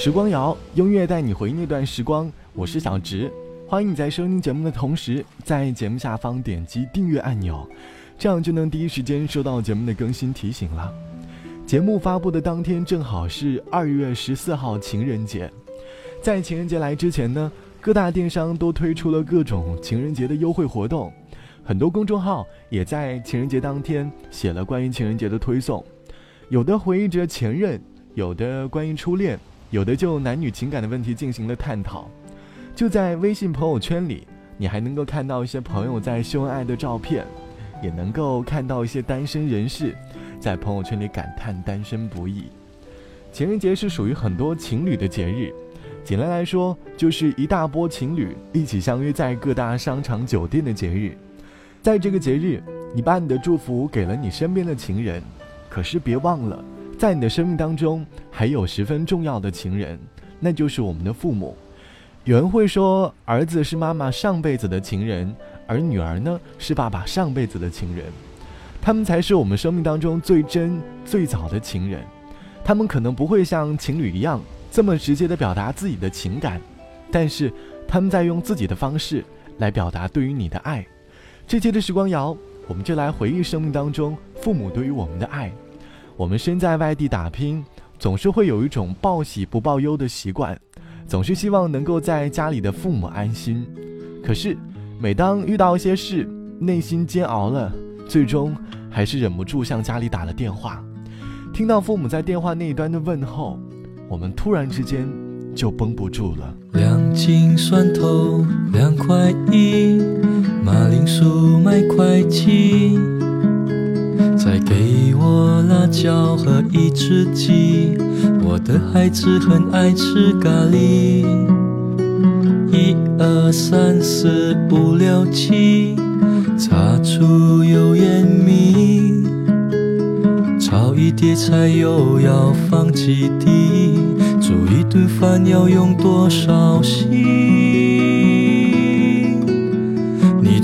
时光谣，音乐带你回忆那段时光。我是小植，欢迎你在收听节目的同时，在节目下方点击订阅按钮，这样就能第一时间收到节目的更新提醒了。节目发布的当天正好是二月十四号情人节，在情人节来之前呢，各大电商都推出了各种情人节的优惠活动，很多公众号也在情人节当天写了关于情人节的推送，有的回忆着前任，有的关于初恋。有的就男女情感的问题进行了探讨，就在微信朋友圈里，你还能够看到一些朋友在秀恩爱的照片，也能够看到一些单身人士在朋友圈里感叹单身不易。情人节是属于很多情侣的节日，简单来说就是一大波情侣一起相约在各大商场、酒店的节日。在这个节日，你把你的祝福给了你身边的情人，可是别忘了。在你的生命当中，还有十分重要的情人，那就是我们的父母。有人会说，儿子是妈妈上辈子的情人，而女儿呢是爸爸上辈子的情人，他们才是我们生命当中最真、最早的情人。他们可能不会像情侣一样这么直接的表达自己的情感，但是他们在用自己的方式来表达对于你的爱。这期的时光谣，我们就来回忆生命当中父母对于我们的爱。我们身在外地打拼，总是会有一种报喜不报忧的习惯，总是希望能够在家里的父母安心。可是，每当遇到一些事，内心煎熬了，最终还是忍不住向家里打了电话。听到父母在电话那一端的问候，我们突然之间就绷不住了。两斤蒜头两块一，马铃薯买块几。再给我辣椒和一只鸡，我的孩子很爱吃咖喱。一二三四五六七，擦出油烟米，炒一碟菜又要放几滴，煮一顿饭要用多少心？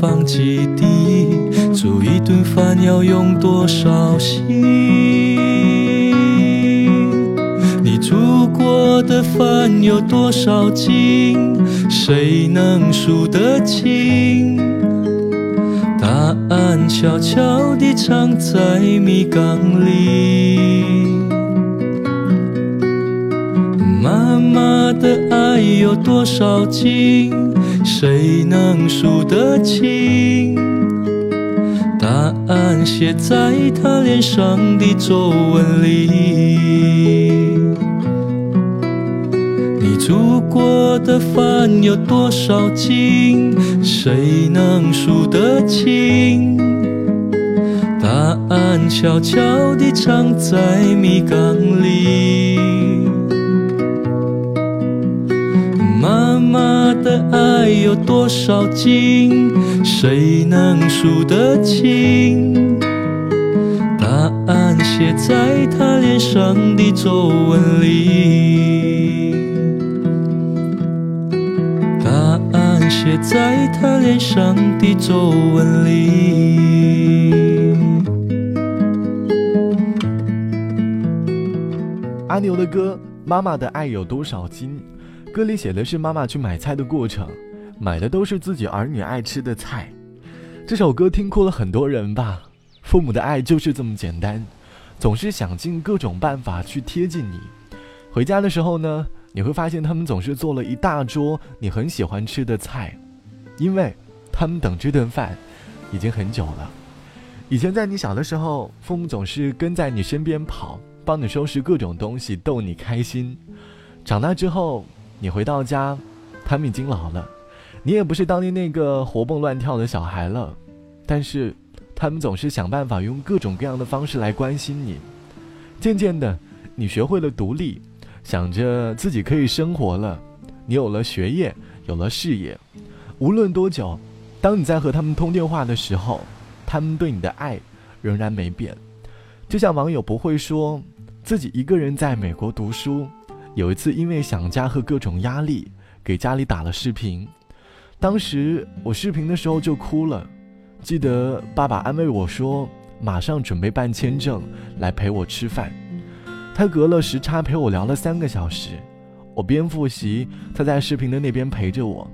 放几滴，煮一顿饭要用多少心？你煮过的饭有多少斤？谁能数得清？答案悄悄地藏在米缸里。妈妈的爱有多少斤？谁能数得清？答案写在她脸上的皱纹里。你煮过的饭有多少斤？谁能数得清？答案悄悄地藏在米缸里。妈妈的爱有多少斤？谁能数得清？答案写在她脸上的皱纹里。答案写在她脸上的皱纹里。阿牛的歌《妈妈的爱有多少斤》。歌里写的是妈妈去买菜的过程，买的都是自己儿女爱吃的菜。这首歌听哭了很多人吧？父母的爱就是这么简单，总是想尽各种办法去贴近你。回家的时候呢，你会发现他们总是做了一大桌你很喜欢吃的菜，因为。他们等这顿饭已经很久了。以前在你小的时候，父母总是跟在你身边跑，帮你收拾各种东西，逗你开心。长大之后，你回到家，他们已经老了，你也不是当年那个活蹦乱跳的小孩了。但是，他们总是想办法用各种各样的方式来关心你。渐渐的，你学会了独立，想着自己可以生活了。你有了学业，有了事业。无论多久，当你在和他们通电话的时候，他们对你的爱仍然没变。就像网友不会说自己一个人在美国读书，有一次因为想家和各种压力，给家里打了视频。当时我视频的时候就哭了。记得爸爸安慰我说：“马上准备办签证来陪我吃饭。”他隔了时差陪我聊了三个小时，我边复习，他在视频的那边陪着我。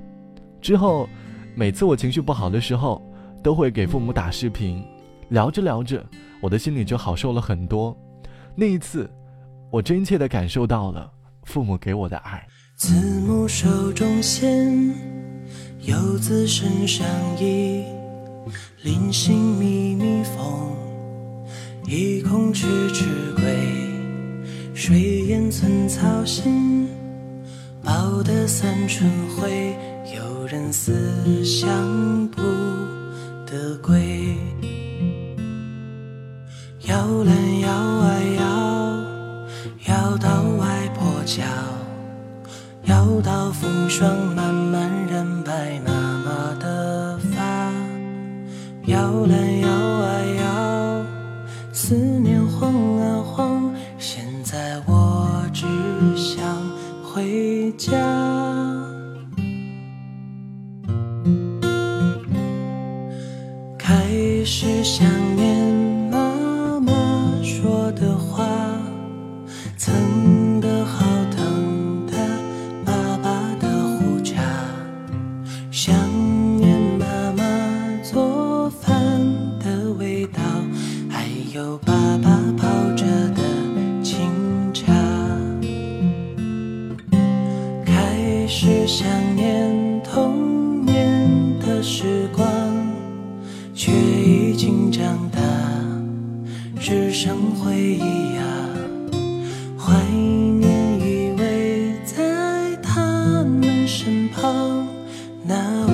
之后，每次我情绪不好的时候，都会给父母打视频，聊着聊着，我的心里就好受了很多。那一次，我真切地感受到了父母给我的爱。慈母手中线，游子身上衣。临行密密缝，意恐迟迟归。水烟寸草心，报得三春晖。有人思乡不得归。摇篮摇，外婆桥，摇到风霜漫漫身旁那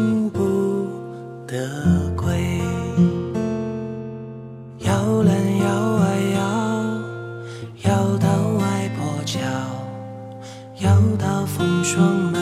风霜满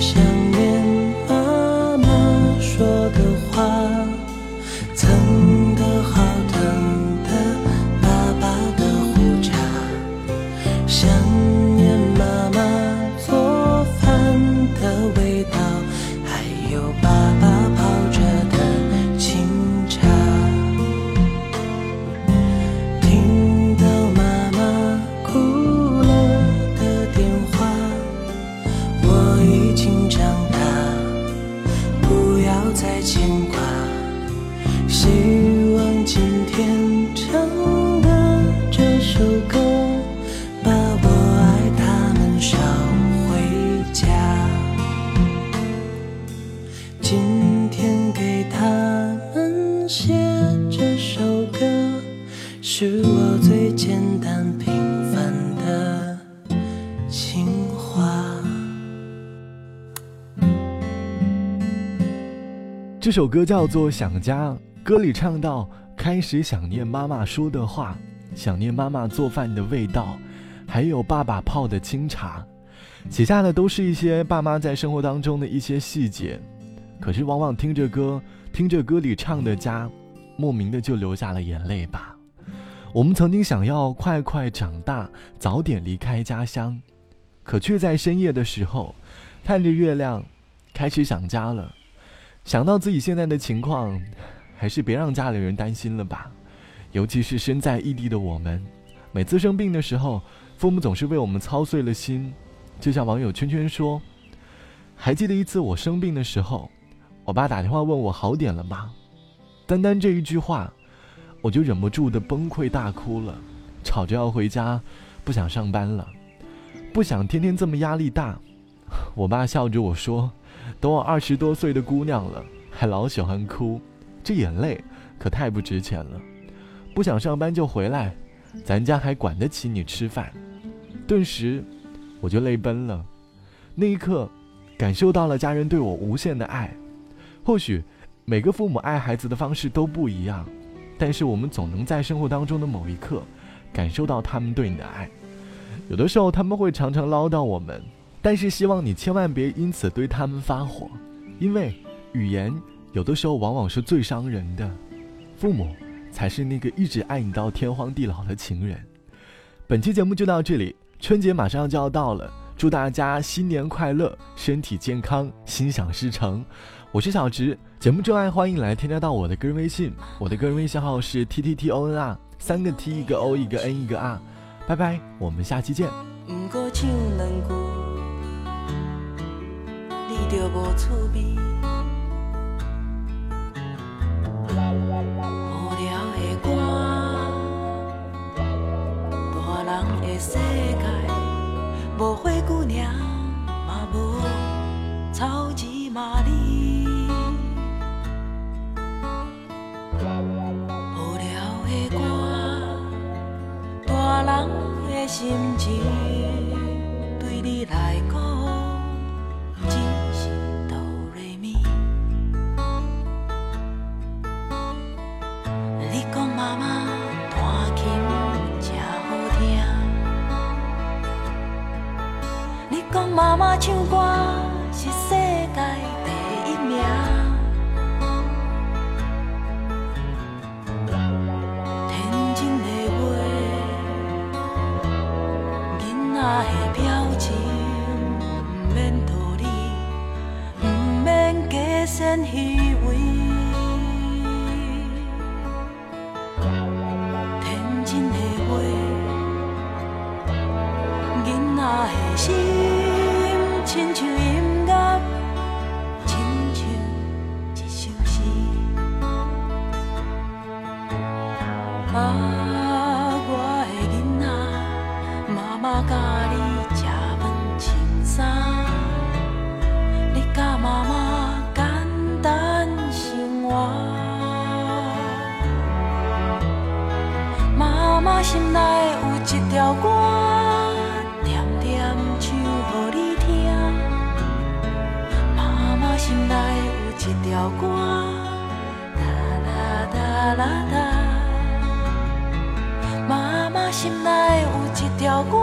想这首歌叫做《想家》，歌里唱到：开始想念妈妈说的话，想念妈妈做饭的味道，还有爸爸泡的清茶。写下的都是一些爸妈在生活当中的一些细节，可是往往听着歌，听着歌里唱的家，莫名的就流下了眼泪吧。我们曾经想要快快长大，早点离开家乡，可却在深夜的时候，看着月亮，开始想家了。想到自己现在的情况，还是别让家里人担心了吧。尤其是身在异地的我们，每次生病的时候，父母总是为我们操碎了心。就像网友圈圈说：“还记得一次我生病的时候，我爸打电话问我好点了吗？单单这一句话，我就忍不住的崩溃大哭了，吵着要回家，不想上班了，不想天天这么压力大。我爸笑着我说。”都我二十多岁的姑娘了，还老喜欢哭，这眼泪可太不值钱了。不想上班就回来，咱家还管得起你吃饭。顿时，我就泪奔了。那一刻，感受到了家人对我无限的爱。或许每个父母爱孩子的方式都不一样，但是我们总能在生活当中的某一刻，感受到他们对你的爱。有的时候他们会常常唠叨我们。但是希望你千万别因此对他们发火，因为语言有的时候往往是最伤人的，父母才是那个一直爱你到天荒地老的情人。本期节目就到这里，春节马上就要到了，祝大家新年快乐，身体健康，心想事成。我是小直，节目之外欢迎来添加到我的个人微信，我的个人微信号是 t t t o n r，三个 t 一个 o 一个 n 一个 r，拜拜，我们下期见。就无趣味，无聊的歌，大人的世界，无花姑娘，嘛无草芝麻梨。无聊的歌，大人的心情，仔，妈妈教你吃饭穿衫，你教妈妈简单生活。妈妈心内有一条歌。一条歌，哒啦哒啦哒。妈妈心内有一条歌，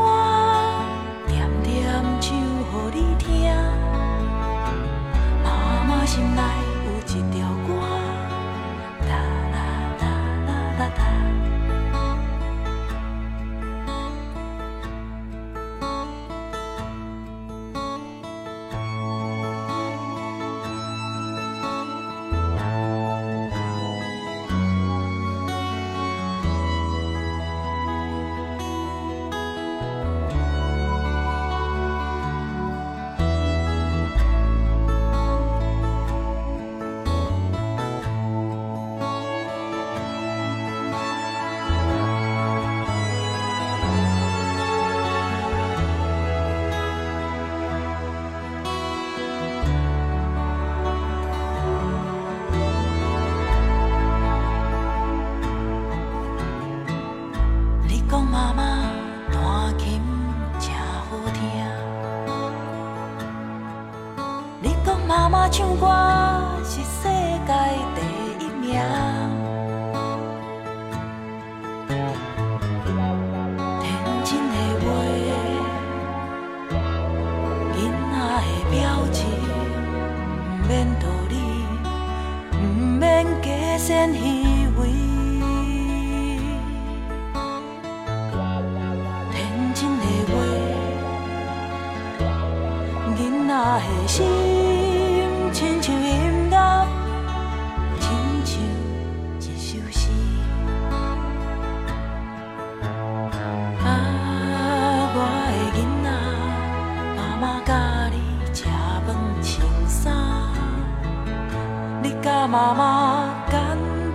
妈妈简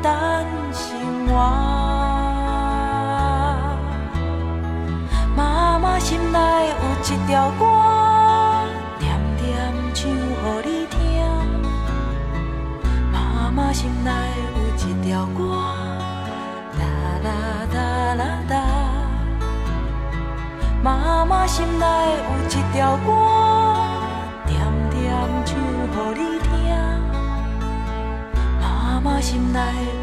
单生活，妈妈心里有一条歌，点点唱给你听。妈妈心里有一条歌，啦啦哒啦哒。妈妈心里有一条歌，点点唱给你听。我心内。